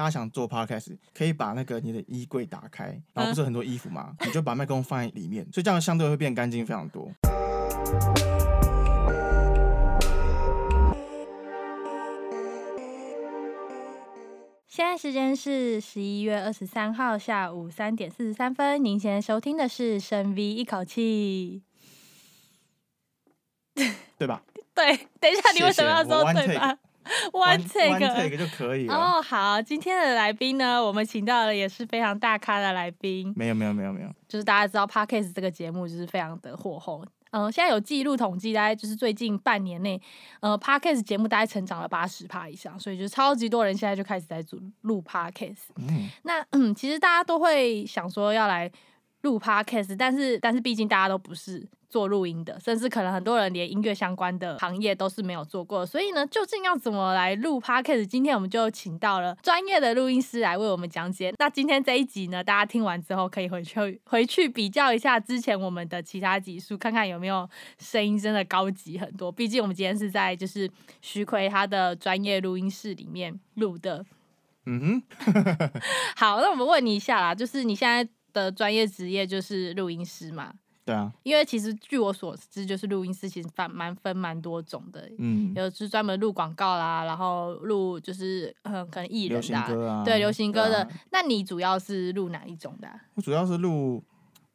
大家想做 podcast，可以把那个你的衣柜打开，然后不是很多衣服嘛，你就把麦克风放在里面，所以这样相对会变干净非常多。现在时间是十一月二十三号下午三点四十三分，您现在收听的是深 V 一口气，对吧？对，等一下，你为什么要说对吧 One take, one take 就可以了。哦，好，今天的来宾呢，我们请到了也是非常大咖的来宾。没有，没有，没有，没有。就是大家知道，Podcast 这个节目就是非常的火红。嗯、呃，现在有记录统计，大概就是最近半年内，呃，Podcast 节目大概成长了八十趴以上，所以就超级多人现在就开始在录录 Podcast。嗯，那嗯，其实大家都会想说要来录 Podcast，但是但是毕竟大家都不是。做录音的，甚至可能很多人连音乐相关的行业都是没有做过，所以呢，究竟要怎么来录 Podcast？今天我们就请到了专业的录音师来为我们讲解。那今天这一集呢，大家听完之后可以回去回去比较一下之前我们的其他集数，看看有没有声音真的高级很多。毕竟我们今天是在就是徐奎他的专业录音室里面录的。嗯哼，好，那我们问你一下啦，就是你现在的专业职业就是录音师嘛？对啊，因为其实据我所知，就是录音师其实蛮蛮分蛮多种的，嗯，有是专门录广告啦，然后录就是嗯可能艺人的、啊，对流行歌的。啊、那你主要是录哪一种的、啊？我主要是录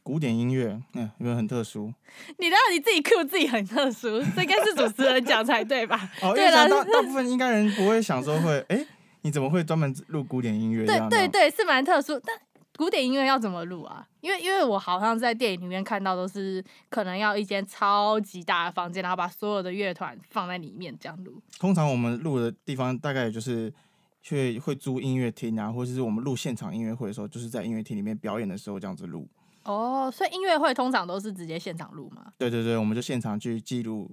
古典音乐，嗯，因为很特殊。你知道你自己 Q 自己很特殊，这应该是主持人讲才对吧？哦，对了，大大部分应该人不会想说会，哎，你怎么会专门录古典音乐？对对对，是蛮特殊，但。古典音乐要怎么录啊？因为因为我好像在电影里面看到都是可能要一间超级大的房间，然后把所有的乐团放在里面这样录。通常我们录的地方大概就是去会租音乐厅啊，或者是我们录现场音乐会的时候，就是在音乐厅里面表演的时候这样子录。哦，所以音乐会通常都是直接现场录吗？对对对，我们就现场去记录。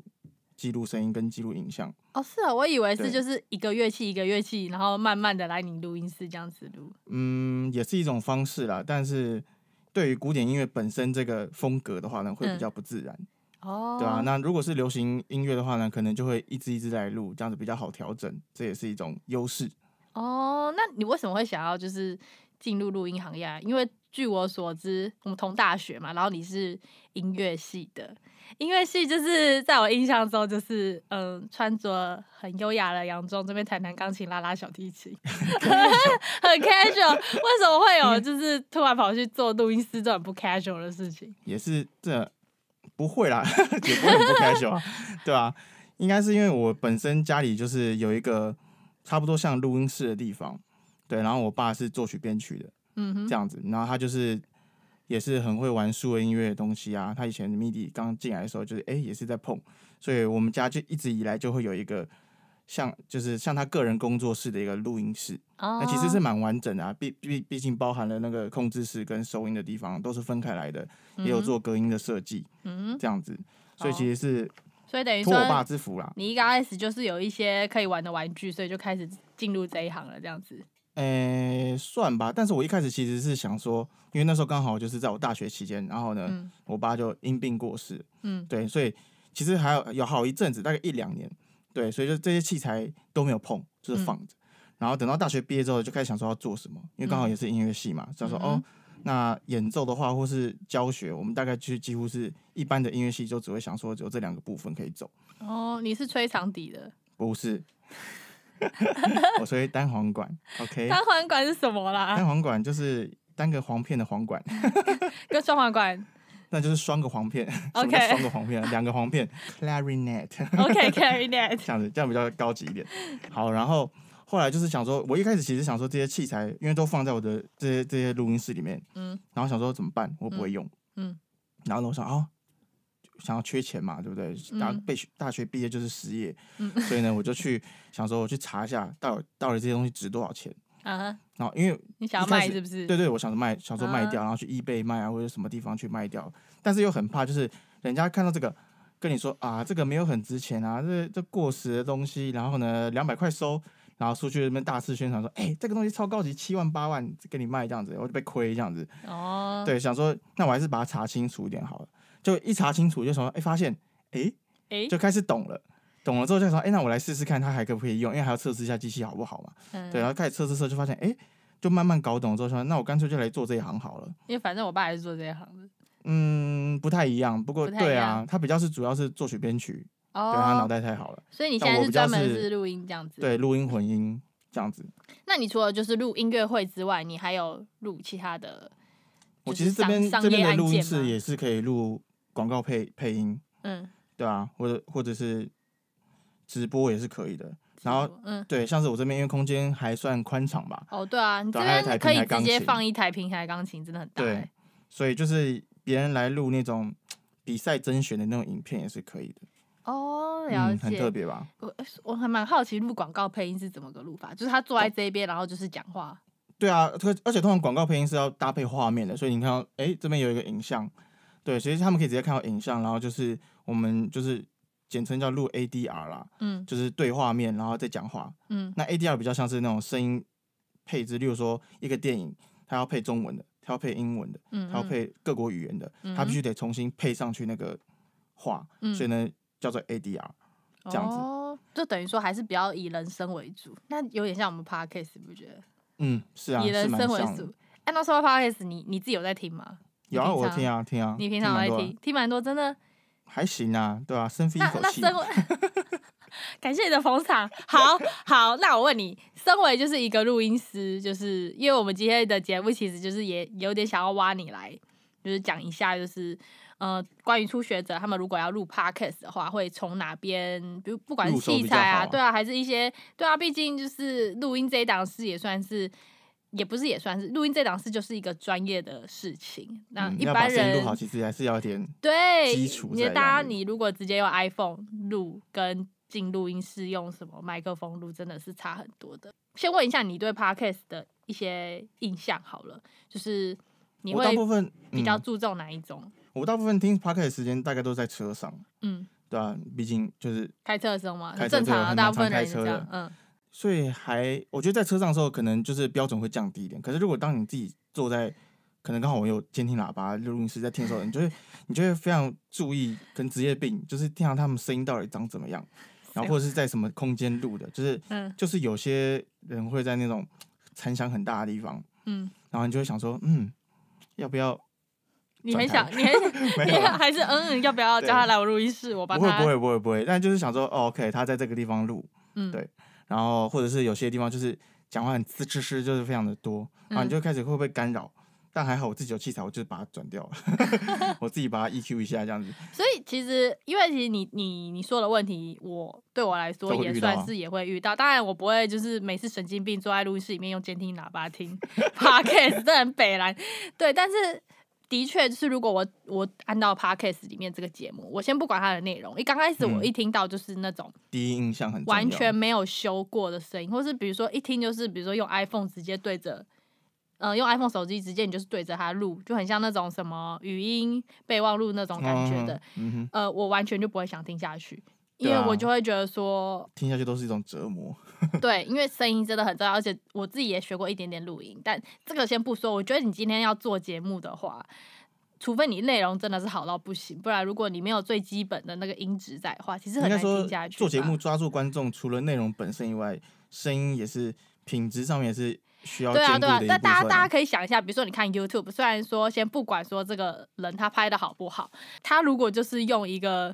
记录声音跟记录影像哦，是啊，我以为是就是一个乐器一个乐器，然后慢慢的来你录音室这样子录。嗯，也是一种方式啦，但是对于古典音乐本身这个风格的话呢，会比较不自然。哦、嗯，对啊，那如果是流行音乐的话呢，可能就会一支一支来录，这样子比较好调整，这也是一种优势。哦，那你为什么会想要就是进入录音行业啊？因为据我所知，我们同大学嘛，然后你是音乐系的。音乐系就是在我印象中，就是嗯，穿着很优雅的洋装，这边弹弹钢琴，拉拉小提琴，很 casual。为什么会有就是突然跑去做录音师这种不 casual 的事情？也是这不会啦，也不会不 casual，对吧？应该是因为我本身家里就是有一个差不多像录音室的地方，对，然后我爸是作曲编曲的，嗯哼，这样子，然后他就是。也是很会玩数位音乐的东西啊！他以前 MIDI 刚进来的时候，就是哎、欸，也是在碰，所以我们家就一直以来就会有一个像，就是像他个人工作室的一个录音室。那、oh. 其实是蛮完整的啊，毕毕毕竟包含了那个控制室跟收音的地方都是分开来的，也有做隔音的设计，嗯，这样子，所以其实是，所以等于说托我爸之福啦。你一开始就是有一些可以玩的玩具，所以就开始进入这一行了，这样子。诶、欸，算吧。但是我一开始其实是想说，因为那时候刚好就是在我大学期间，然后呢，嗯、我爸就因病过世。嗯，对，所以其实还有有好一阵子，大概一两年，对，所以就这些器材都没有碰，就是放着。嗯、然后等到大学毕业之后，就开始想说要做什么，因为刚好也是音乐系嘛，想、嗯、说哦，那演奏的话或是教学，我们大概就几乎是一般的音乐系就只会想说只有这两个部分可以走。哦，你是吹长笛的？不是。我吹单簧管，OK。单簧管是什么啦？单簧管就是单个簧片的簧管，跟双簧管，那就是双个簧片，OK。双个簧片，两个簧片，Clarinet，OK，Clarinet，这样子，这样比较高级一点。好，然后后来就是想说，我一开始其实想说这些器材，因为都放在我的这些这些录音室里面，嗯，然后想说怎么办？我不会用，嗯，然后我想哦。想要缺钱嘛，对不对？大被大学毕业就是失业，嗯、所以呢，我就去想说，我去查一下到底到底这些东西值多少钱啊？然后因为 你想要卖是不是？对对，我想着卖，想说卖掉，然后去 eBay 卖啊，或者什么地方去卖掉，但是又很怕，就是人家看到这个跟你说啊，这个没有很值钱啊，这这过时的东西，然后呢，两百块收，然后出去那边大肆宣传说，哎、欸，这个东西超高级，七万八万给你卖这样子，我就被亏这样子。哦，对，想说那我还是把它查清楚一点好了。就一查清楚，就说哎，发现哎哎，就开始懂了。懂了之后再说，哎、欸，那我来试试看，它还可不可以用？因为还要测试一下机器好不好嘛。嗯、对，然后开始测试测，就发现，哎、欸，就慢慢搞懂之后说，那我干脆就来做这一行好了。因为反正我爸也是做这一行的。嗯，不太一样，不过对啊，他比较是主要是作曲编曲，哦、对他脑袋太好了。所以你现在是专门是录音这样子？对，录音混音这样子。那你除了就是录音乐会之外，你还有录其他的？我其实这边这边的录音室也是可以录广告配配音，嗯，对啊，或者或者是直播也是可以的。然后，嗯，对，像是我这边因为空间还算宽敞吧。哦，对啊，你这边可以直接放一台平台钢琴，真的很大。对，所以就是别人来录那种比赛甄选的那种影片也是可以的。哦，了解，嗯、很特别吧？我我还蛮好奇录广告配音是怎么个录法，就是他坐在这边，然后就是讲话。对啊，而且通常广告配音是要搭配画面的，所以你看到，哎，这边有一个影像，对，所以他们可以直接看到影像，然后就是我们就是简称叫录 ADR 啦，嗯，就是对画面，然后再讲话，嗯，那 ADR 比较像是那种声音配置，例如说一个电影，它要配中文的，它要配英文的，嗯，它要配各国语言的，嗯，它必须得重新配上去那个话，嗯，所以呢叫做 ADR，这样子，哦，就等于说还是比较以人声为主，那有点像我们 Podcast，你不觉得？嗯，是啊，以人生为主。按照说 Podcast，你你自己有在听吗？有啊，我听啊，听啊。你平常在听，听蛮多，真的。还行啊，对啊，深吸一口气。那那 感谢你的捧场。好好，那我问你，身为就是一个录音师，就是因为我们今天的节目其实就是也有点想要挖你来，就是讲一下，就是。呃，关于初学者，他们如果要录 podcast 的话，会从哪边？比如不管是器材啊，对啊，还是一些对啊，毕竟就是录音这一档事也算是，也不是也算是录音这档事就是一个专业的事情。那一般人录好，其实还是要点对基础。你大家，你如果直接用 iPhone 录，跟进录音室用什么麦克风录，真的是差很多的。先问一下你对 podcast 的一些印象好了，就是你会比较注重哪一种？我大部分听 Podcast 的时间大概都在车上，嗯，对啊，毕竟就是开车的时候嘛，正常啊，大部分开车的，嗯，所以还我觉得在车上的时候，可能就是标准会降低一点。可是如果当你自己坐在，可能刚好我有监听喇叭录音师在听的时候，你就会你就会非常注意跟职业病，就是听到他们声音到底长怎么样，然后或者是在什么空间录的，就是嗯，就是有些人会在那种残响很大的地方，嗯，然后你就会想说，嗯，要不要？你很想，你很想，你还是嗯，要不要叫他来我录音室？我帮他。不会，不会，不会，不会。但就是想说，哦，OK，他在这个地方录，嗯，对。然后或者是有些地方就是讲话很呲呲呲，就是非常的多，然后你就开始会不会干扰？但还好我自己有器材，我就把它转掉了，我自己把它 EQ 一下这样子。所以其实，因为其实你你你说的问题，我对我来说也算是也会遇到。当然，我不会就是每次神经病坐在录音室里面用监听喇叭听 Podcast，这很北蓝。对，但是。的确，就是如果我我按到 Podcast 里面这个节目，我先不管它的内容，一刚开始我一听到就是那种第一印象很完全没有修过的声音，或是比如说一听就是比如说用 iPhone 直接对着，呃，用 iPhone 手机直接你就是对着它录，就很像那种什么语音备忘录那种感觉的，嗯嗯、呃，我完全就不会想听下去。因为我就会觉得说，听下去都是一种折磨。对，因为声音真的很重要，而且我自己也学过一点点录音，但这个先不说。我觉得你今天要做节目的话，除非你内容真的是好到不行，不然如果你没有最基本的那个音质在的话，其实很难听下去。做节目抓住观众，除了内容本身以外，声音也是品质上面也是需要。对啊，对啊。那大家大家可以想一下，比如说你看 YouTube，虽然说先不管说这个人他拍的好不好，他如果就是用一个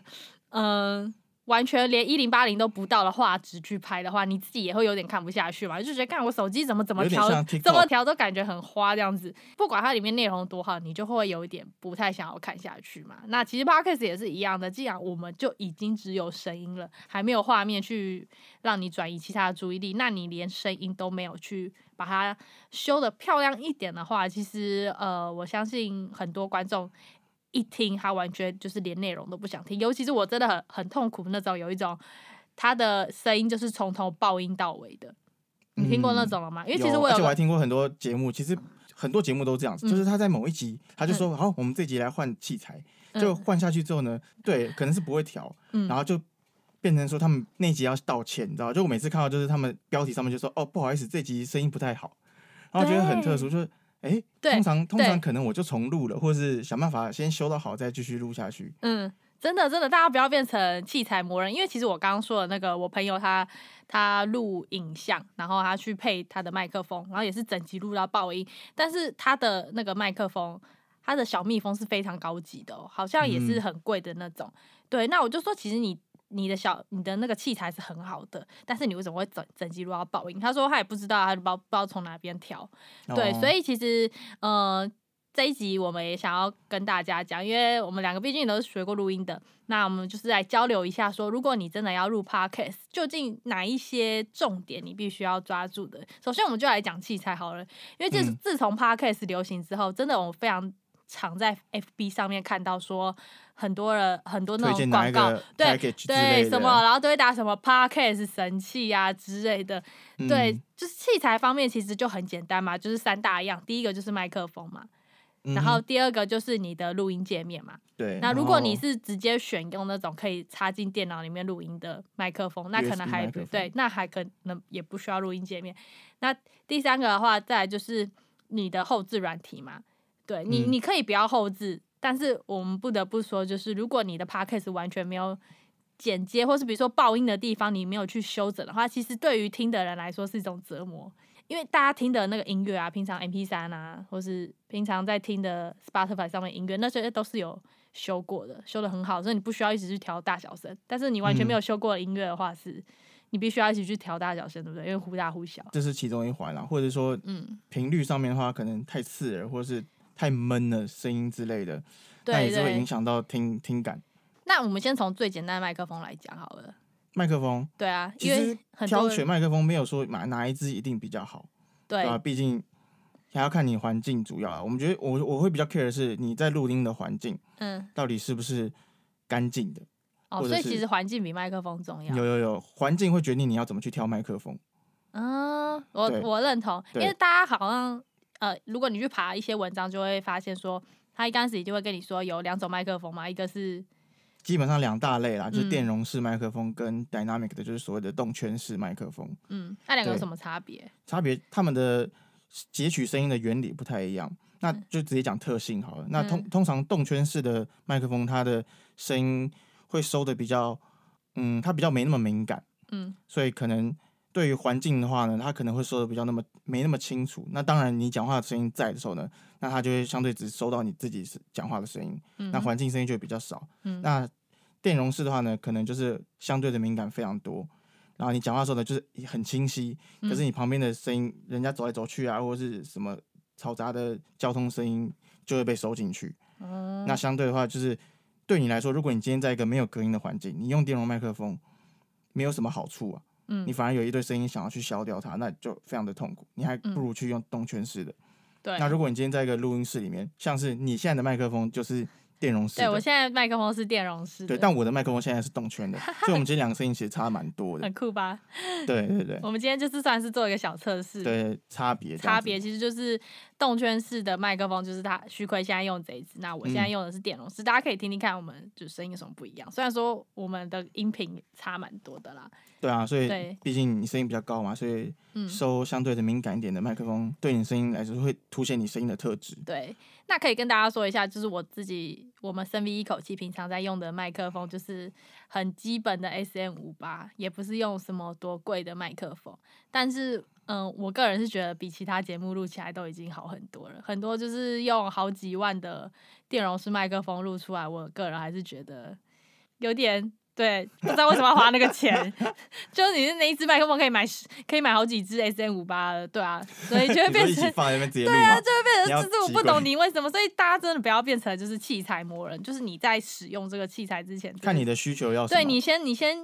嗯。呃完全连一零八零都不到的画质去拍的话，你自己也会有点看不下去嘛？就觉得看我手机怎么怎么调，怎么调都感觉很花这样子。不管它里面内容多好，你就会有一点不太想要看下去嘛。那其实 Podcast 也是一样的，既然我们就已经只有声音了，还没有画面去让你转移其他的注意力，那你连声音都没有去把它修的漂亮一点的话，其实呃，我相信很多观众。一听他完全就是连内容都不想听，尤其是我真的很很痛苦那种，有一种他的声音就是从头爆音到尾的，你听过那种了吗？嗯、因为其实我有，而且我还听过很多节目，其实很多节目都这样子，嗯、就是他在某一集他就说、嗯、好，我们这集来换器材，就换下去之后呢，对，可能是不会调，嗯、然后就变成说他们那集要道歉，你知道？就我每次看到就是他们标题上面就说哦不好意思，这集声音不太好，然后觉得很特殊，就是。哎，欸、通常通常可能我就重录了，对或是想办法先修到好再继续录下去。嗯，真的真的，大家不要变成器材魔人，因为其实我刚刚说的那个，我朋友他他录影像，然后他去配他的麦克风，然后也是整集录到爆音，但是他的那个麦克风，他的小蜜蜂是非常高级的哦，好像也是很贵的那种。嗯、对，那我就说，其实你你的小你的那个器材是很好的，但是你为什么会整整集录到爆音？他说他也不知道，他就不知道不知道从哪边调。对，哦、所以其实呃。这一集我们也想要跟大家讲，因为我们两个毕竟都是学过录音的，那我们就是来交流一下，说如果你真的要录 Podcast，究竟哪一些重点你必须要抓住的？首先，我们就来讲器材好了，因为自自从 Podcast 流行之后，真的我非常常在 FB 上面看到说很多人很多那种广告，对对什么，然后都会打什么 Podcast 神器啊之类的，对，嗯、就是器材方面其实就很简单嘛，就是三大样，第一个就是麦克风嘛。然后第二个就是你的录音界面嘛。对。那如果你是直接选用那种可以插进电脑里面录音的麦克风，那可能还对，那还可能也不需要录音界面。那第三个的话，再来就是你的后置软体嘛。对你，你可以不要后制，但是我们不得不说，就是如果你的 podcast 完全没有剪接，或是比如说爆音的地方你没有去修整的话，其实对于听的人来说是一种折磨。因为大家听的那个音乐啊，平常 M P 三啊，或是平常在听的 Spotify 上面音乐，那些都是有修过的，修的很好，所以你不需要一直去调大小声。但是你完全没有修过的音乐的话，是你必须要一直去调大小声，对不对？因为忽大忽小。这是其中一环啦，或者说，嗯，频率上面的话，可能太刺耳，或者是太闷了声音之类的，那也是会影响到听听感。那我们先从最简单的麦克风来讲好了。麦克风，对啊，其实挑选麦克风没有说买哪一支一定比较好，对啊，毕竟还要看你环境主要啊。我们觉得我我会比较 care 的是你在录音的环境，嗯，到底是不是干净的？哦，所以其实环境比麦克风重要。有有有，环境会决定你要怎么去挑麦克风。嗯，我我认同，因为大家好像呃，如果你去爬一些文章，就会发现说，他一开始就会跟你说有两种麦克风嘛，一个是。基本上两大类啦，就是电容式麦克风跟 dynamic 的，就是所谓的动圈式麦克风。嗯，那两个有什么差别？差别，他们的截取声音的原理不太一样。那就直接讲特性好了。嗯、那通通常动圈式的麦克风，它的声音会收的比较，嗯，它比较没那么敏感。嗯，所以可能对于环境的话呢，它可能会收的比较那么没那么清楚。那当然，你讲话的声音在的时候呢，那它就会相对只收到你自己是讲话的声音。嗯，那环境声音就会比较少。嗯，那电容式的话呢，可能就是相对的敏感非常多，然后你讲话的时候呢，就是很清晰，可是你旁边的声音，嗯、人家走来走去啊，或者是什么嘈杂的交通声音，就会被收进去。嗯、那相对的话，就是对你来说，如果你今天在一个没有隔音的环境，你用电容麦克风，没有什么好处啊。嗯、你反而有一堆声音想要去消掉它，那就非常的痛苦。你还不如去用动圈式的。对、嗯。那如果你今天在一个录音室里面，像是你现在的麦克风就是。电容式，对，我现在麦克风是电容式，对，但我的麦克风现在是动圈的，所以我们今天两个声音其实差蛮多的，很酷吧？对对对，我们今天就是算是做一个小测试，对，差别差别其实就是动圈式的麦克风，就是他徐奎现在用这一支，那我现在用的是电容式，嗯、大家可以听听看，我们就声音有什么不一样。虽然说我们的音频差蛮多的啦，对啊，所以毕竟你声音比较高嘛，所以收相对的敏感一点的麦克风，对你声音来说会凸显你声音的特质。对。那可以跟大家说一下，就是我自己我们声 V 一口气平常在用的麦克风，就是很基本的 SM 五八，也不是用什么多贵的麦克风。但是，嗯，我个人是觉得比其他节目录起来都已经好很多了。很多就是用好几万的电容式麦克风录出来，我个人还是觉得有点。对，不知道为什么要花那个钱，就是你的那一支麦克风可以买十，可以买好几支 SM 五八的，对啊，所以就会变成 对啊，就会变成就是我不懂你为什么，所以大家真的不要变成就是器材魔人，就是你在使用这个器材之前，看你的需求要对你先你先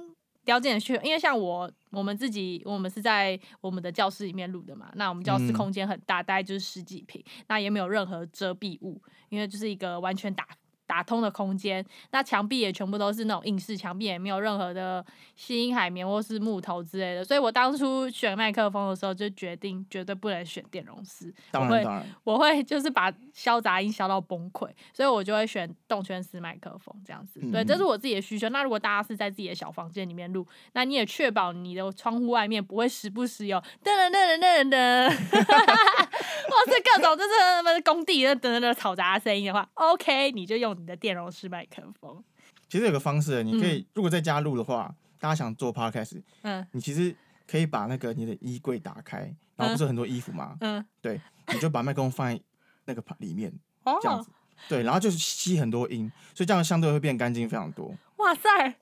了解你的需求，因为像我我们自己我们是在我们的教室里面录的嘛，那我们教室空间很大，大概就是十几平，那也没有任何遮蔽物，因为就是一个完全打。打通的空间，那墙壁也全部都是那种硬式墙壁，也没有任何的吸音海绵或是木头之类的。所以我当初选麦克风的时候就决定绝对不能选电容式，当然当然，我会就是把消杂音消到崩溃，所以我就会选动圈式麦克风这样子。对，这是我自己的需求。那如果大家是在自己的小房间里面录，那你也确保你的窗户外面不会时不时有噔噔噔噔噔噔，或是各种就是工地的噔噔噔嘈杂声音的话，OK，你就用。你的电容式麦克风，其实有个方式，你可以、嗯、如果在家录的话，大家想做 podcast，嗯，你其实可以把那个你的衣柜打开，然后不是很多衣服吗？嗯，对，你就把麦克风放在那个里面，哦、这样子，对，然后就是吸很多音，所以这样相对会变干净非常多。哇塞！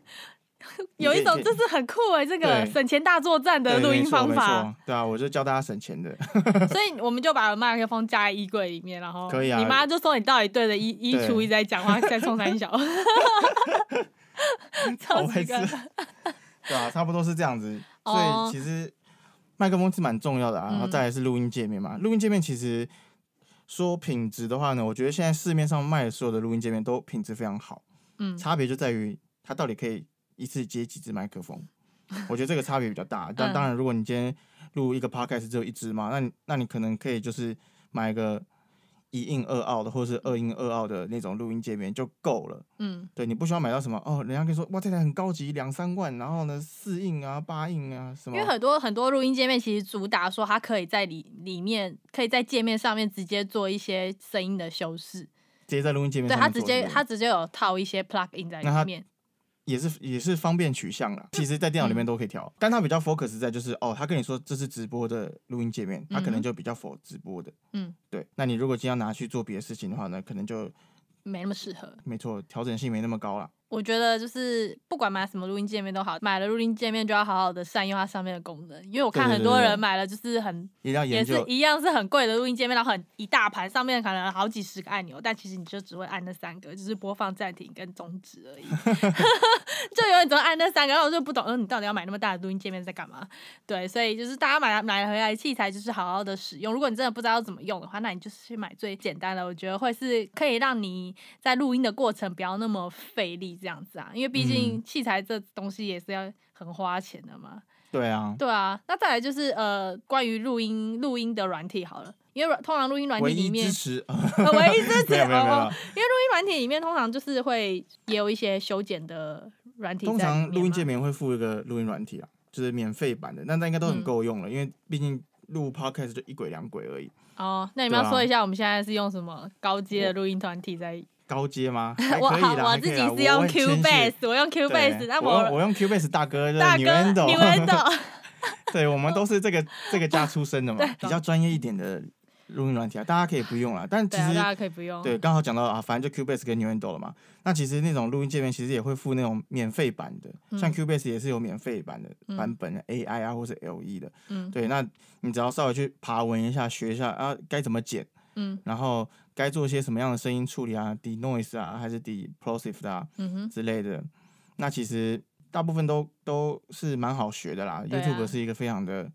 有一种就是很酷哎，这个省钱大作战的录音方法。对啊，我就教大家省钱的。所以我们就把麦克风加在衣柜里面，然后可以啊。你妈就说你到底对着衣衣橱一直在讲话，在冲三小。超会吃。对啊，差不多是这样子。所以其实麦克风是蛮重要的啊。然后再来是录音界面嘛，录音界面其实说品质的话呢，我觉得现在市面上卖的所有的录音界面都品质非常好。嗯，差别就在于它到底可以。一次接几支麦克风，我觉得这个差别比较大。但当然，如果你今天录一个 podcast 只有一支嘛，那你那你可能可以就是买一个一印二奥的，或者是二印二奥的那种录音界面就够了。嗯，对，你不需要买到什么哦，人家跟你说哇，这台很高级，两三万，然后呢四印啊八印啊什么。因为很多很多录音界面其实主打说它可以在里里面，可以在界面上面直接做一些声音的修饰，直接在录音界面。对，它直接它直接有套一些 plug in 在里面。也是也是方便取向啦，其实，在电脑里面都可以调，嗯、但它比较 focus 在就是哦，他跟你说这是直播的录音界面，它可能就比较 for 直播的，嗯，对。那你如果今天要拿去做别的事情的话呢，可能就没那么适合。没错，调整性没那么高啦。我觉得就是不管买什么录音界面都好，买了录音界面就要好好的善用它上面的功能。因为我看很多人买了就是很也是一样是很贵的录音界面，然后很一大盘，上面可能好几十个按钮，但其实你就只会按那三个，就是播放、暂停跟终止而已。就永远只会按那三个，然后我就不懂，说你到底要买那么大的录音界面在干嘛？对，所以就是大家买买回来器材就是好好的使用。如果你真的不知道要怎么用的话，那你就是去买最简单的，我觉得会是可以让你在录音的过程不要那么费力。这样子啊，因为毕竟器材这东西也是要很花钱的嘛。对啊，对啊。那再来就是呃，关于录音录音的软体好了，因为通常录音软体里面唯一支持，唯一支 持哦，因为录音软体里面通常就是会也有一些修剪的软体。通常录音界面会附一个录音软体啊，就是免费版的，那那应该都很够用了，嗯、因为毕竟录 podcast 就一轨两轨而已。哦，那你们要说一下，我们现在是用什么高阶的录音团体在？高阶吗？我好，我自己是用 Cubase，我用 Cubase，那我我用 Cubase 大哥就是 Nuendo，对，我们都是这个这个家出身的嘛，比较专业一点的录音软体啊，大家可以不用啊，但其实大家可以不用，对，刚好讲到啊，反正就 Cubase 跟 Nuendo 了嘛。那其实那种录音界面其实也会附那种免费版的，像 Cubase 也是有免费版的版本的，AI 啊或是 LE 的，嗯，对，那你只要稍微去爬文一下，学一下啊，该怎么剪，嗯，然后。该做些什么样的声音处理啊，denoise 啊，还是 deplosive 啊，嗯、哼之类的。那其实大部分都都是蛮好学的啦。啊、YouTube 是一个非常的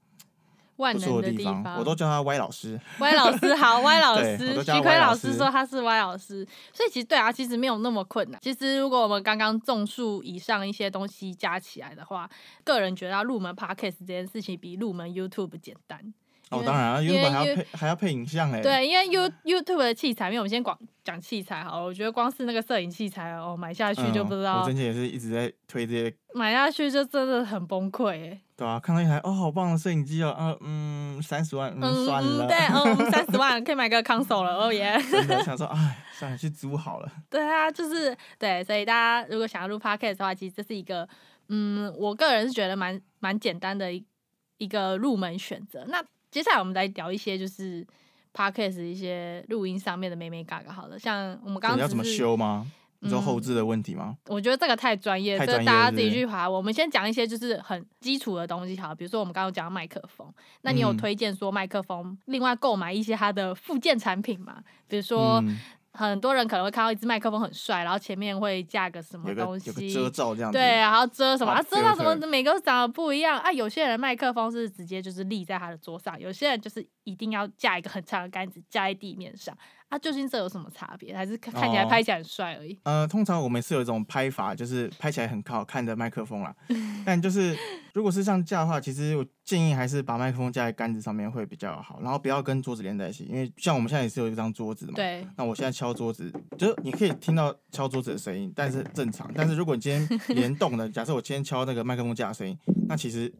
不错的地方，我都叫他歪老师。歪老师好，歪老师，徐奎老师说他是歪老师，所以其实对啊，其实没有那么困难。其实如果我们刚刚综述以上一些东西加起来的话，个人觉得要入门 Podcast 这件事情比入门 YouTube 简单。哦，当然啊，YouTube 还要配还要配影像哎。对，因为 You YouTube 的器材，因为我们先讲讲器材好了。我觉得光是那个摄影器材哦，买下去就不知道。我之前也是一直在推这些。买下去就真的很崩溃哎。对啊，看到一台哦，好棒的摄影机哦，嗯嗯，三十万，嗯，算了。对，嗯，三十万可以买个 console 了，哦耶。真的想说，哎，算了，去租好了。对啊，就是对，所以大家如果想要录 podcast 的话，其实这是一个，嗯，我个人是觉得蛮蛮简单的一一个入门选择。那接下来我们来聊一些就是 Podcast 一些录音上面的美美嘎嘎。好了，像我们刚刚要怎么修吗？你说后置的问题吗？嗯，我觉得这个太专业，这个大家自己去爬。我们先讲一些就是很基础的东西，好，比如说我们刚刚讲麦克风，那你有推荐说麦克风另外购买一些它的附件产品吗？比如说。嗯很多人可能会看到一支麦克风很帅，然后前面会架个什么东西，有个遮罩这样子。对，然后遮什么？啊，遮到什么？每个都长得不一样啊。有些人麦克风是直接就是立在他的桌上，有些人就是一定要架一个很长的杆子架在地面上。啊，究竟这有什么差别？还是看起来拍起来很帅而已？哦？呃，通常我们是有一种拍法，就是拍起来很好看的麦克风啦。但就是如果是这样架的话，其实我建议还是把麦克风架在杆子上面会比较好，然后不要跟桌子连在一起。因为像我们现在也是有一张桌子嘛。对。那我现在敲桌子，就是你可以听到敲桌子的声音，但是正常。但是如果你今天 联动的，假设我今天敲那个麦克风架的声音，那其实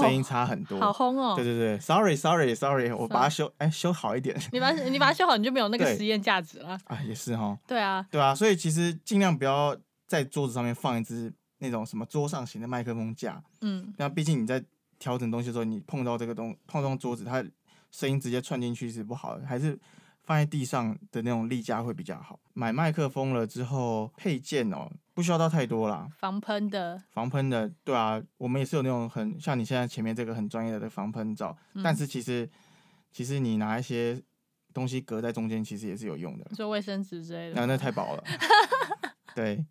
声音差很多。好轰哦！对对对，sorry，sorry，sorry，我把它修，哎，修好一点。你把 你把它修好，你就没有那个实验价值了。啊，也是哈。对啊。对啊，所以其实尽量不要在桌子上面放一支那种什么桌上型的麦克风架，嗯，那毕竟你在调整东西的时候，你碰到这个东碰到桌子，它声音直接窜进去是不好的，还是放在地上的那种立架会比较好。买麦克风了之后，配件哦，不需要到太多啦。防喷的，防喷的，对啊，我们也是有那种很像你现在前面这个很专业的防喷罩，嗯、但是其实其实你拿一些东西隔在中间，其实也是有用的，做卫生纸之类的。那那太薄了。对。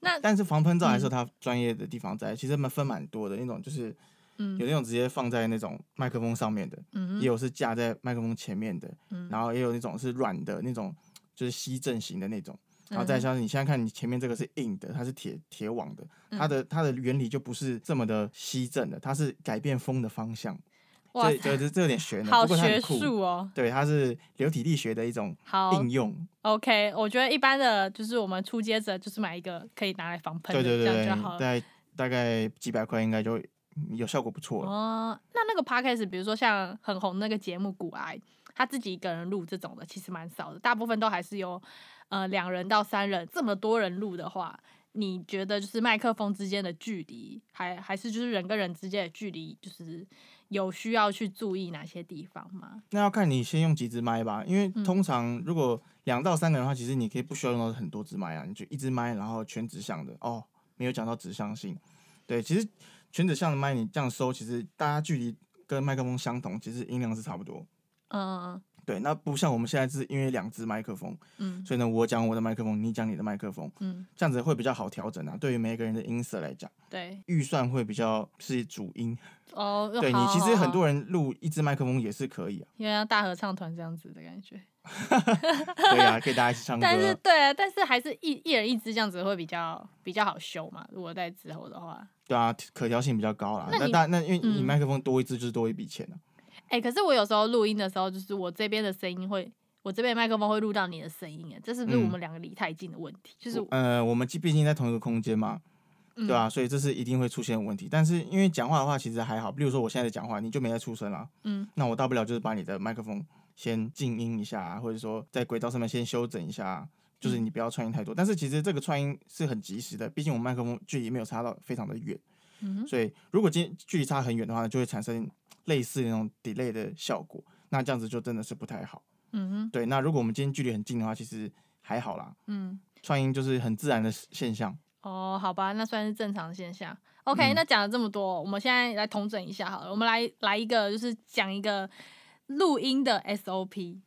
那但是防喷罩还是有它专业的地方在，嗯、其实蛮分蛮多的那种，就是。有那种直接放在那种麦克风上面的，嗯、也有是架在麦克风前面的，嗯、然后也有那种是软的那种，就是吸震型的那种。然后再像你现在看你前面这个是硬的，它是铁铁网的，它的它的原理就不是这么的吸震的，它是改变风的方向。哇塞，所以这这有点玄的，好学术哦。对，它是流体力学的一种应用。OK，我觉得一般的就是我们初阶者就是买一个可以拿来防喷的，对对对对，这样就好了。大概大概几百块应该就。有效果不错哦。那那个 podcast，比如说像很红那个节目《古癌》，他自己一个人录这种的，其实蛮少的。大部分都还是有呃两人到三人，这么多人录的话，你觉得就是麦克风之间的距离，还还是就是人跟人之间的距离，就是有需要去注意哪些地方吗？那要看你先用几支麦吧，因为通常如果两到三个人的话，其实你可以不需要用到很多支麦啊，你就一支麦，然后全指向的哦，没有讲到指向性，对，其实。全指向的麦，你这样收，其实大家距离跟麦克风相同，其实音量是差不多。嗯，对，那不像我们现在是因为两只麦克风，嗯，所以呢，我讲我的麦克风，你讲你的麦克风，嗯，这样子会比较好调整啊。对于每个人的音色来讲，对，预算会比较是主音。哦，对你其实很多人录一支麦克风也是可以啊，因为像大合唱团这样子的感觉。对啊，可以大家一起唱歌。但是对啊，但是还是一一人一支这样子会比较比较好修嘛。如果在之后的话。对啊，可调性比较高啦。那那那因为你麦克风多一支就是多一笔钱呢。哎、可是我有时候录音的时候，就是我这边的声音会，我这边麦克风会录到你的声音，哎，这是不是我们两个离太近的问题？嗯、就是呃，我们毕竟在同一个空间嘛，对吧、啊？所以这是一定会出现的问题。但是因为讲话的话其实还好，比如说我现在在讲话，你就没在出声了，嗯，那我大不了就是把你的麦克风先静音一下，或者说在轨道上面先修整一下，就是你不要串音太多。但是其实这个串音是很及时的，毕竟我们麦克风距离没有差到非常的远。嗯所以，如果今距离差很远的话，就会产生类似那种 delay 的效果，那这样子就真的是不太好。嗯哼，对。那如果我们今天距离很近的话，其实还好啦。嗯，串音就是很自然的现象。哦，好吧，那算是正常现象。OK，嗯，那讲了这么多，我们现在来统整一下好了。我们来来一个，就是讲一个录音的 SOP。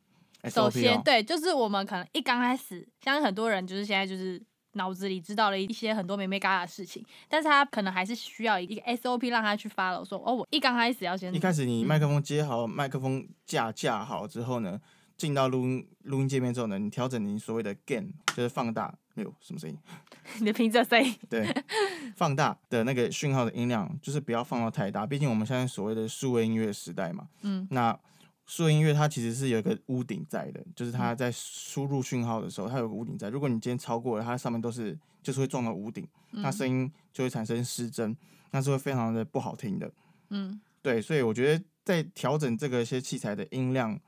首先，对，就是我们可能一刚开始，像很多人就是现在就是。脑子里知道了一些很多眉眉角角的事情，但是他可能还是需要一个 SOP 让他去 follow。说哦，我一刚开始要先，一开始你麦克风接好，麦、嗯、克风架架好之后呢，进到录音录音界面之后呢，你调整你所谓的 gain，就是放大，没有什么声音，你的平仄声音，对，放大的那个讯号的音量，就是不要放到太大，毕竟我们现在所谓的数位音乐时代嘛，嗯，那。数字音乐它其实是有一个屋顶在的，就是它在输入讯号的时候，它有个屋顶在。如果你今天超过了，它上面都是就是会撞到屋顶，那声音就会产生失真，那是会非常的不好听的。嗯，对，所以我觉得在调整这个一些器材的音量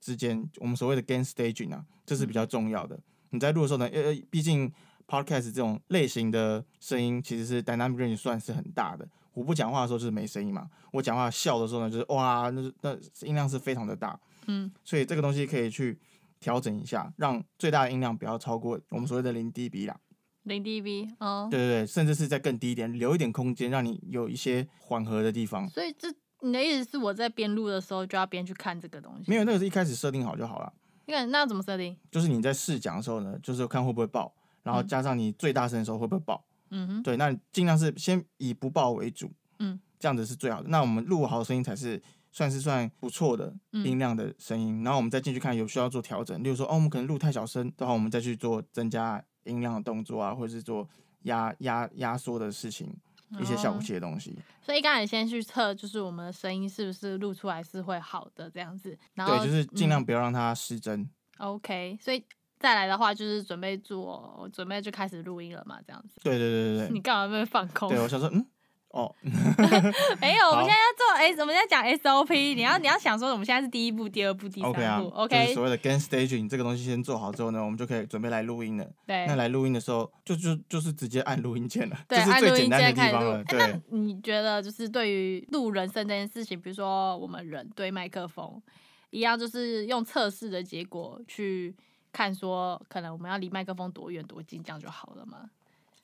之间，我们所谓的 gain staging 啊，这是比较重要的。你在录的时候呢，呃，毕竟 podcast 这种类型的声音其实是 dynamic range 算是很大的。我不讲话的时候就是没声音嘛，我讲话笑的时候呢，就是哇，那那音量是非常的大，嗯，所以这个东西可以去调整一下，让最大的音量不要超过我们所谓的零 dB 啦，零 dB 哦，对对对，甚至是再更低一点，留一点空间，让你有一些缓和的地方。所以这你的意思是我在边录的时候就要边去看这个东西？没有，那个是一开始设定好就好了。你看那要怎么设定？就是你在试讲的时候呢，就是看会不会爆，然后加上你最大声的时候会不会爆。嗯哼，对，那尽量是先以不爆为主，嗯，这样子是最好的。那我们录好的声音才是算是算不错的音量的声音，嗯、然后我们再进去看有需要做调整，例如说哦，我们可能录太小声的话，我们再去做增加音量的动作啊，或者是做压压压缩的事情，一些效果器的东西。哦、所以刚才先去测，就是我们的声音是不是录出来是会好的这样子。然后对，就是尽量不要让它失真。嗯、OK，所以。再来的话就是准备做，准备就开始录音了嘛，这样子。对对对对对。你干嘛在那边放空？对，我想说，嗯，哦，没有，我们现在要做 S，我们现在讲 SOP，你要你要想说我们现在是第一步、第二步、第三步，OK 啊，OK，就是所谓的 Gain Staging 这个东西先做好之后呢，我们就可以准备来录音了。对，那来录音的时候，就就就是直接按录音键了，对，这是最简单的地方了。对，那你觉得就是对于录人生这件事情，比如说我们人对麦克风一样，就是用测试的结果去看，说可能我们要离麦克风多远多近，这样就好了嘛？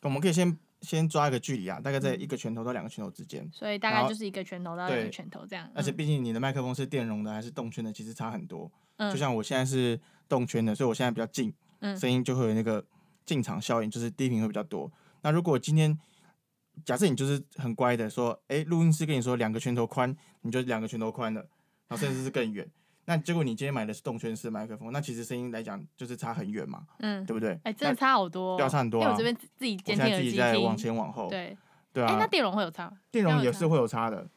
我们可以先。先抓一个距离啊，大概在一个拳头到两个拳头之间，所以大概就是一个拳头到两个拳头这样。而且毕竟你的麦克风是电容的还是动圈的，其实差很多。嗯，就像我现在是动圈的，所以我现在比较近，嗯，声音就会有那个进场效应，就是低频会比较多。那如果今天假设你就是很乖的说，哎，录音师跟你说两个拳头宽，你就两个拳头宽了，然后甚至是更远。那结果你今天买的是动圈式麦克风，那其实声音来讲就是差很远嘛，嗯，对不对？哎、欸，真的差好多，要差很多啊！因为我这边自己监听耳机听，自己在往前往后，对对啊。哎、欸，那电容会有差？电容也是会有差的，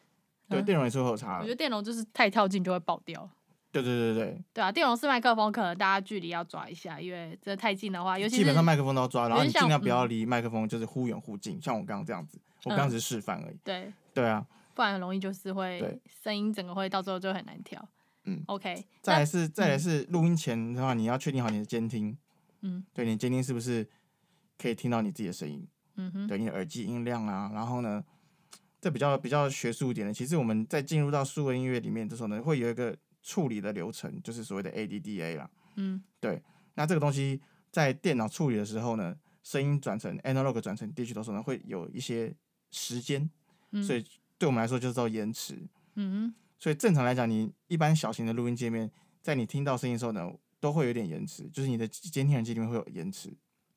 对，电容也是会有差的。我觉得电容就是太靠近就会爆掉。对对对对对啊！电容式麦克风可能大家距离要抓一下，因为真的太近的话，尤其基本上麦克风都要抓，然后你尽量不要离麦克风就是忽远忽近，像我刚刚这样子，我刚刚只是示范而已。对对啊，不然很容易就是会声音整个会到最后就很难调。嗯，OK。再来是再来是录音前的话，你要确定好你的监听，嗯，对，你监听是不是可以听到你自己的声音？嗯哼，对，你的耳机音量啊，然后呢，这比较比较学术一点的，其实我们在进入到数位音乐里面的时候呢，会有一个处理的流程，就是所谓的 ADDA 啦。嗯，对，那这个东西在电脑处理的时候呢，声音转成 analog 转成 digital 的时候呢，会有一些时间，所以对我们来说就是叫延迟。嗯哼。所以正常来讲，你一般小型的录音界面，在你听到声音的时候呢，都会有点延迟，就是你的监听耳机里面会有延迟。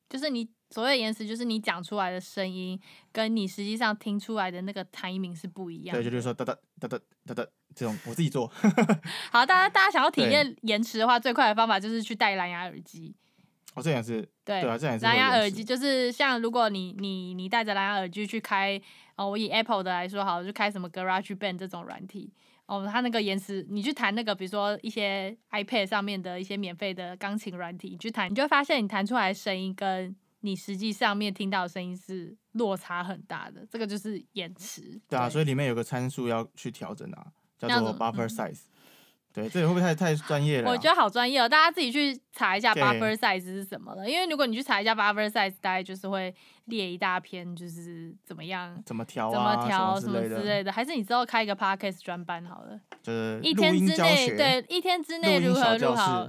就是你所谓的延迟，就是你讲出来的声音，跟你实际上听出来的那个 timing 是不一样的。对，就是说哒哒哒哒哒哒这种，我自己做。好，大家大家想要体验延迟的话，最快的方法就是去戴蓝牙耳机。哦，这样是，对，对啊，这样是。蓝牙耳机就是像如果你你你戴着蓝牙耳机去开，哦，我以 Apple 的来说好，就开什么 GarageBand 这种软体。哦，它那个延迟，你去弹那个，比如说一些 iPad 上面的一些免费的钢琴软体，你去弹，你就会发现你弹出来的声音跟你实际上面听到的声音是落差很大的，这个就是延迟。对啊，所以里面有个参数要去调整啊，叫做 buffer size。对，这个会不会太太专业了？我觉得好专业哦，大家自己去查一下 buffer size 是什么了。因为如果你去查一下 buffer size，大概就是会列一大篇，就是怎么样，怎么调，怎么调，什么之类的。还是你之后开一个 podcast 专班好了，就是一天之内，对，一天之内如何录好。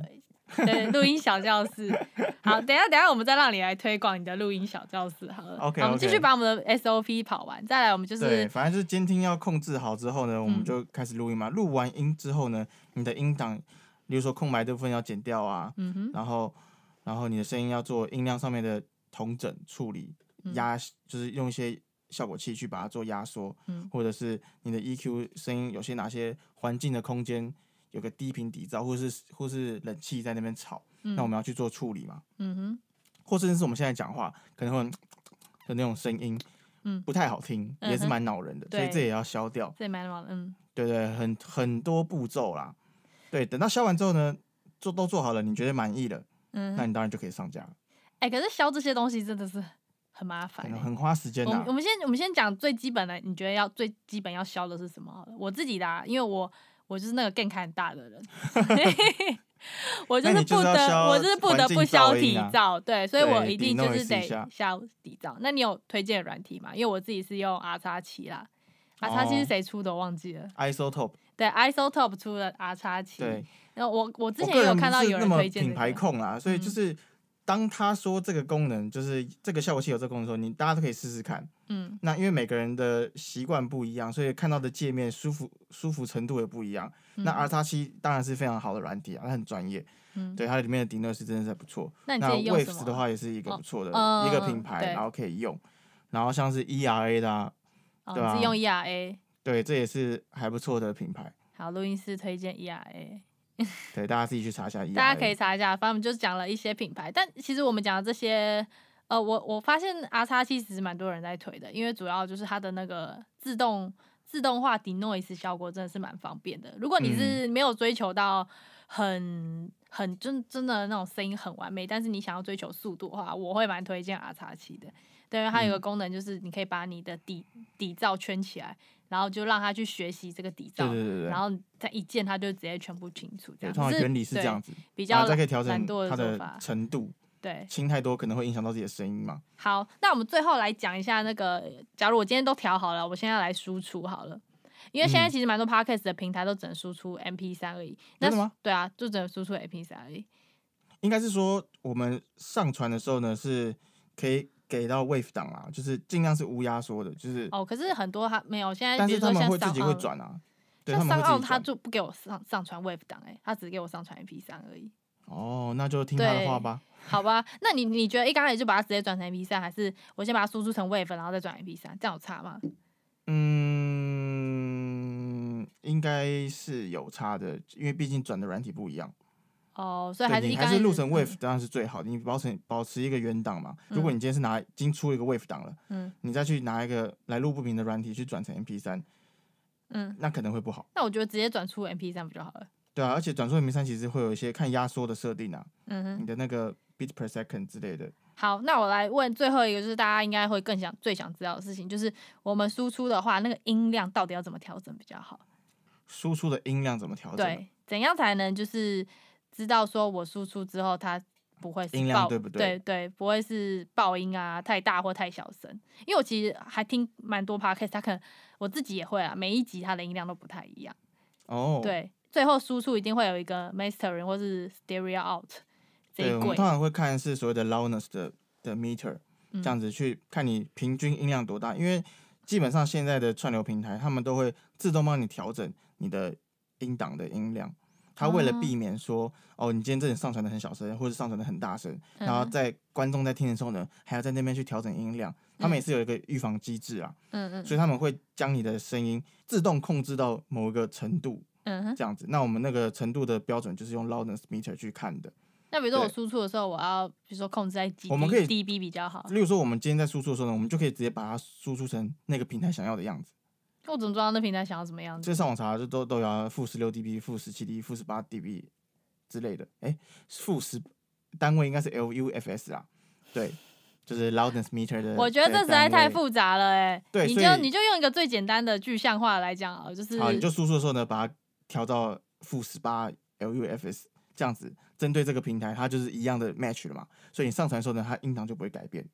对，录音小教室。好，等一下，等一下，我们再让你来推广你的录音小教室，好了。OK，, okay. 好，我们继续把我们的 SOP 跑完，再来，我们就是对，反正就是监听要控制好之后呢，我们就开始录音嘛。录、嗯、完音之后呢，你的音档，比如说空白的部分要剪掉啊，嗯、哼然后，然后你的声音要做音量上面的同整处理，压、嗯、就是用一些效果器去把它做压缩，嗯、或者是你的 EQ 声音有些哪些环境的空间。有个低频底噪，或是或是冷气在那边吵，嗯、那我们要去做处理嘛？嗯哼，或甚至是我们现在讲话可能会的 那种声音，嗯，不太好听，嗯、也是蛮恼人的，对所以这也要消掉。这蛮恼人，嗯，对，对对，很很多步骤啦。对，等到削完之后呢，做都做好了，你觉得满意了，嗯，那你当然就可以上架了。哎、欸，可是削这些东西真的是很麻烦、欸，很花时间的。我们先我们先讲最基本的，你觉得要最基本要削的是什么？我自己的、啊，因为我。我就是那个开很大的人，我就是不得，我就是不得不消底噪，对，所以我一定就是得消底噪。那你有推荐的软体吗？因为我自己是用 R 叉七啦，R 叉七是谁出的？我忘记了。iZotope。对，Isotope 出的 R 叉七。对。然后我我之前也有看到有人推荐品牌控啊，所以就是。当他说这个功能就是这个效果器有这个功能的时候，你大家都可以试试看。嗯，那因为每个人的习惯不一样，所以看到的界面舒服舒服程度也不一样。嗯、那 R 叉七当然是非常好的软体啊，它很专业。嗯，对，它里面的顶乐是真的是不错。那 Waves 的话也是一个不错的一个品牌，哦、然后可以用。然后像是 ERA 的、啊，哦、对吧？是用 ERA。对，这也是还不错的品牌。好，录音师推荐 ERA。对，大家自己去查一下 ERA。大家可以查一下，反正我们就是讲了一些品牌，但其实我们讲的这些，呃，我我发现 R 叉七其实蛮多人在推的，因为主要就是它的那个自动自动化 denoise 效果真的是蛮方便的。如果你是没有追求到很很真真的那种声音很完美，但是你想要追求速度的话，我会蛮推荐 R 叉七的。对，因为它有个功能就是你可以把你的底底噪圈起来，然后就让他去学习这个底噪，对对对对，然后再一键他就直接全部清除。这样，通常原理是这样子，比较再可以调整它的程度。对，轻太多可能会影响到自己的声音嘛。好，那我们最后来讲一下那个，假如我今天都调好了，我现在来输出好了。因为现在其实蛮多 podcast 的平台都只能输出 MP3 而已。真的吗？对啊，就只能输出 MP3 而已。应该是说我们上传的时候呢，是可以给到 Wave 档啊，就是尽量是无压缩的，就是。哦，可是很多他没有，现在但是他们会自己会转啊。像 SoundOn 他就不给我上上传 Wave 档哎、欸，他只给我上传 MP 三而已。哦，那就听他的话吧。好吧，那你你觉得一刚开始就把它直接转成 MP 三还是我先把它输出成 Wave，然后再转 MP 三这样有差吗？嗯，应该是有差的，因为毕竟转的软体不一样。哦，所以还是你还是录成 Wave 当然是最好的，嗯、你保持保持一个原档嘛。如果你今天是拿已经出一个 Wave 档了，嗯，你再去拿一个来路不明的软体去转成 MP 三嗯，那可能会不好。那我觉得直接转出 MP 三不就好了？对啊，而且转出 MP 三其实会有一些看压缩的设定啊，嗯哼，你的那个 bit per second 之类的。好，那我来问最后一个，就是大家应该会更想、最想知道的事情，就是我们输出的话，那个音量到底要怎么调整比较好？输出的音量怎么调整？对，怎样才能就是知道说我输出之后它不会音量对不对？对对，不会是爆音啊，太大或太小声。因为我其实还听蛮多 podcast，它可能我自己也会啊，每一集它的音量都不太一样。哦，对。最后输出一定会有一个 mastering 或是 stereo out 这一。对，我们通常会看是所谓的 loudness 的的 meter，这样子去看你平均音量多大。嗯、因为基本上现在的串流平台，他们都会自动帮你调整你的音档的音量。他为了避免说，哦，哦，你今天这里上传的很小声，或者上传的很大声，然后在观众在听的时候呢，还要在那边去调整音量。他们也是有一个预防机制啊。嗯嗯。所以他们会将你的声音自动控制到某一个程度。嗯，这样子，那我们那个程度的标准就是用 loudness meter 去看的。那比如说我输出的时候，我要比如说控制在几，我们可以 dB 比较好。例如说，我们今天在输出的时候呢，我们就可以直接把它输出成那个平台想要的样子。我怎么知道那平台想要怎么样子？就上网查，就都都要负十六 dB、负十七 dB、负十八 dB 之类的。哎、欸，负十单位应该是 LUFS 啊，对，就是 loudness meter 的。我觉得这实在太复杂了、欸，哎，对，你就你就用一个最简单的具象化来讲啊，就是好，你就输出的时候呢，把它调到。负十八 LUFS 这样子，针对这个平台，它就是一样的 match 了嘛，所以你上传的时候呢，它音档就不会改变。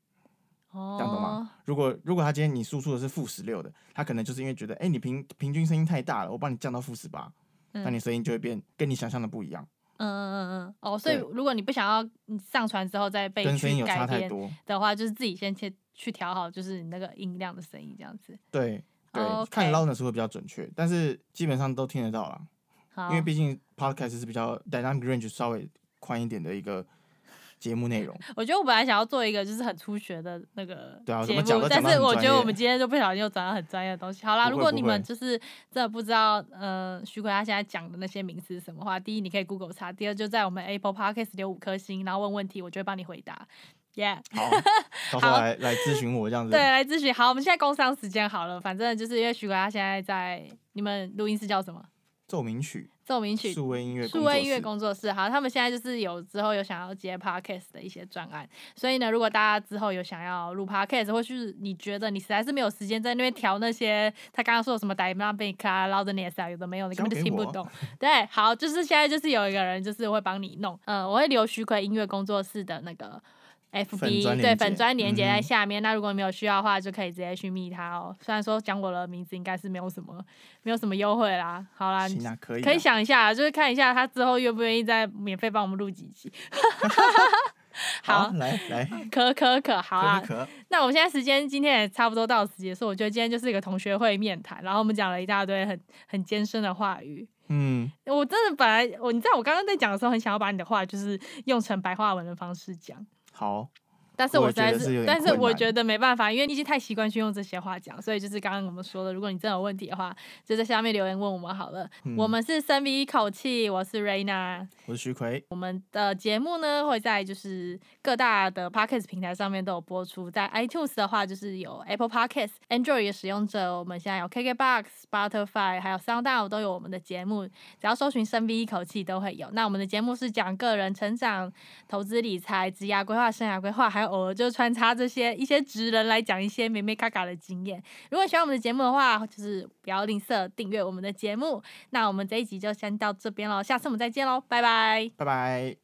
哦，这样懂吗？如果如果他今天你输出的是负十六的，他可能就是因为觉得，哎、欸，你平平均声音太大了，我帮你降到负十八，那你声音就会变跟你想象的不一样。嗯嗯嗯嗯。哦，所以如果你不想要你上传之后再被跟声音有差太多的话，就是自己先去去调好，就是你那个音量的声音这样子。对对，看 loudness 会比较准确，但是基本上都听得到了。因为毕竟 podcast 是比较 dynamic range 稍微宽一点的一个节目内容。我觉得我本来想要做一个就是很初学的那个节目，但是我觉得我们今天就不小心又讲到很专业的东西。好啦，如果你们就是真的不知道，呃，徐奎他现在讲的那些名词是什么话，第一你可以 Google 查，第二就在我们 Apple Podcast 留五颗星，然后问问题，我就会帮你回答。Yeah，好，到时候来来咨询我这样子。对，来咨询。好，我们现在工商时间好了，反正就是因为徐奎他现在在你们录音室叫什么？奏鸣曲，奏鸣曲，数位音乐，数位音乐工作室。好，他们现在就是有之后有想要接 podcast 的一些专案，所以呢，如果大家之后有想要录 podcast，或是你觉得你实在是没有时间在那边调那些他刚刚说的什么 dynamic 啊、loudness 啊，有的没有，你根本就听不懂。对，好，就是现在就是有一个人就是会帮你弄，嗯，我会留许奎音乐工作室的那个。F B 对粉砖连接在下面，嗯、那如果你没有需要的话，就可以直接去密他哦。虽然说讲我的名字应该是没有什么，没有什么优惠啦。好啦，啊、可以可以想一下，就是看一下他之后愿不愿意再免费帮我们录几集。好，好，来来，可可可，好啊。可可那我们现在时间今天也差不多到此结束。我觉得今天就是一个同学会面谈，然后我们讲了一大堆很很艰深的话语。嗯，我真的本来我你知道我刚刚在讲的时候，很想要把你的话就是用成白话文的方式讲。好，但是我实在是，是但是我觉得没办法，因为你已经太习惯去用这些话讲，所以就是刚刚我们说的，如果你真的有问题的话，就在下面留言问我们好了。嗯、我们是深吸一口气，我是 Raina，我是徐奎。我们的节目呢会在就是各大的 Podcast 平台上面都有播出，在 iTunes 的话就是有 Apple Podcast，Android 的使用者我们现在有 KKBox、Spotify 还有 SoundOut 都有我们的节目，只要搜寻深吸一口气都会有。那我们的节目是讲个人成长、投资理财、职业规划、生涯规划，还偶尔就穿插这些一些职人来讲一些美美嘎嘎的经验。如果喜欢我们的节目的话，就是不要吝啬订阅我们的节目。那我们这一集就先到这边喽，下次我们再见喽，拜拜，拜拜。